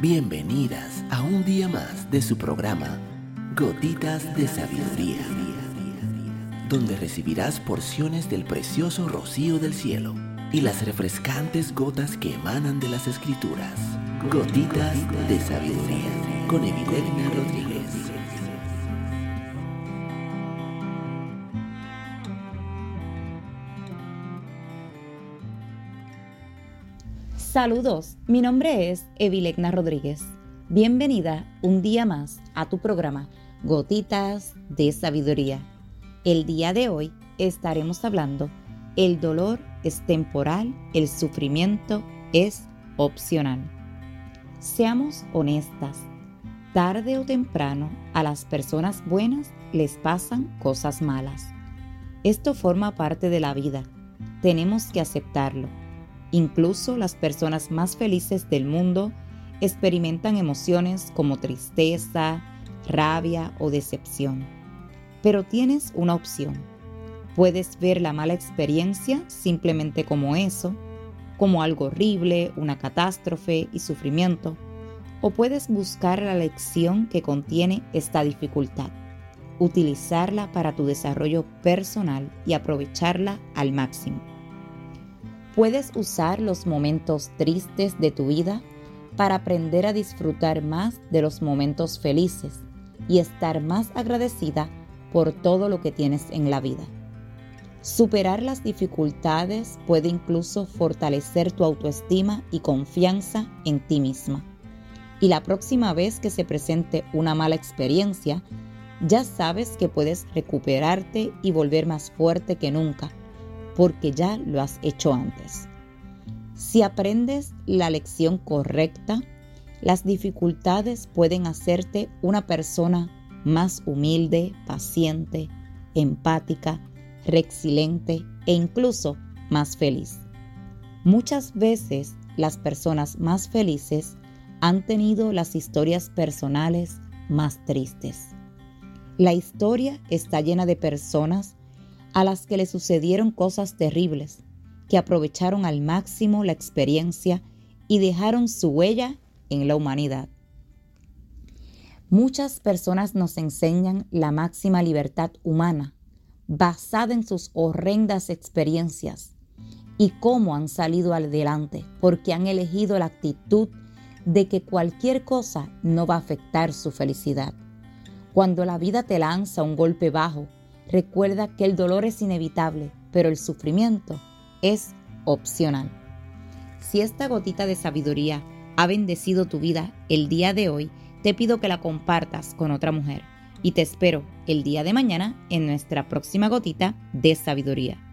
Bienvenidas a un día más de su programa Gotitas de Sabiduría, donde recibirás porciones del precioso rocío del cielo y las refrescantes gotas que emanan de las escrituras. Gotitas de Sabiduría con Evilegna Rodríguez. Saludos, mi nombre es Evilegna Rodríguez. Bienvenida un día más a tu programa Gotitas de Sabiduría. El día de hoy estaremos hablando el dolor es temporal, el sufrimiento es opcional. Seamos honestas, tarde o temprano a las personas buenas les pasan cosas malas. Esto forma parte de la vida, tenemos que aceptarlo Incluso las personas más felices del mundo experimentan emociones como tristeza, rabia o decepción. Pero tienes una opción. Puedes ver la mala experiencia simplemente como eso, como algo horrible, una catástrofe y sufrimiento, o puedes buscar la lección que contiene esta dificultad, utilizarla para tu desarrollo personal y aprovecharla al máximo. Puedes usar los momentos tristes de tu vida para aprender a disfrutar más de los momentos felices y estar más agradecida por todo lo que tienes en la vida. Superar las dificultades puede incluso fortalecer tu autoestima y confianza en ti misma. Y la próxima vez que se presente una mala experiencia, ya sabes que puedes recuperarte y volver más fuerte que nunca porque ya lo has hecho antes. Si aprendes la lección correcta, las dificultades pueden hacerte una persona más humilde, paciente, empática, resiliente e incluso más feliz. Muchas veces las personas más felices han tenido las historias personales más tristes. La historia está llena de personas a las que le sucedieron cosas terribles, que aprovecharon al máximo la experiencia y dejaron su huella en la humanidad. Muchas personas nos enseñan la máxima libertad humana, basada en sus horrendas experiencias y cómo han salido adelante, porque han elegido la actitud de que cualquier cosa no va a afectar su felicidad. Cuando la vida te lanza un golpe bajo, Recuerda que el dolor es inevitable, pero el sufrimiento es opcional. Si esta gotita de sabiduría ha bendecido tu vida el día de hoy, te pido que la compartas con otra mujer y te espero el día de mañana en nuestra próxima gotita de sabiduría.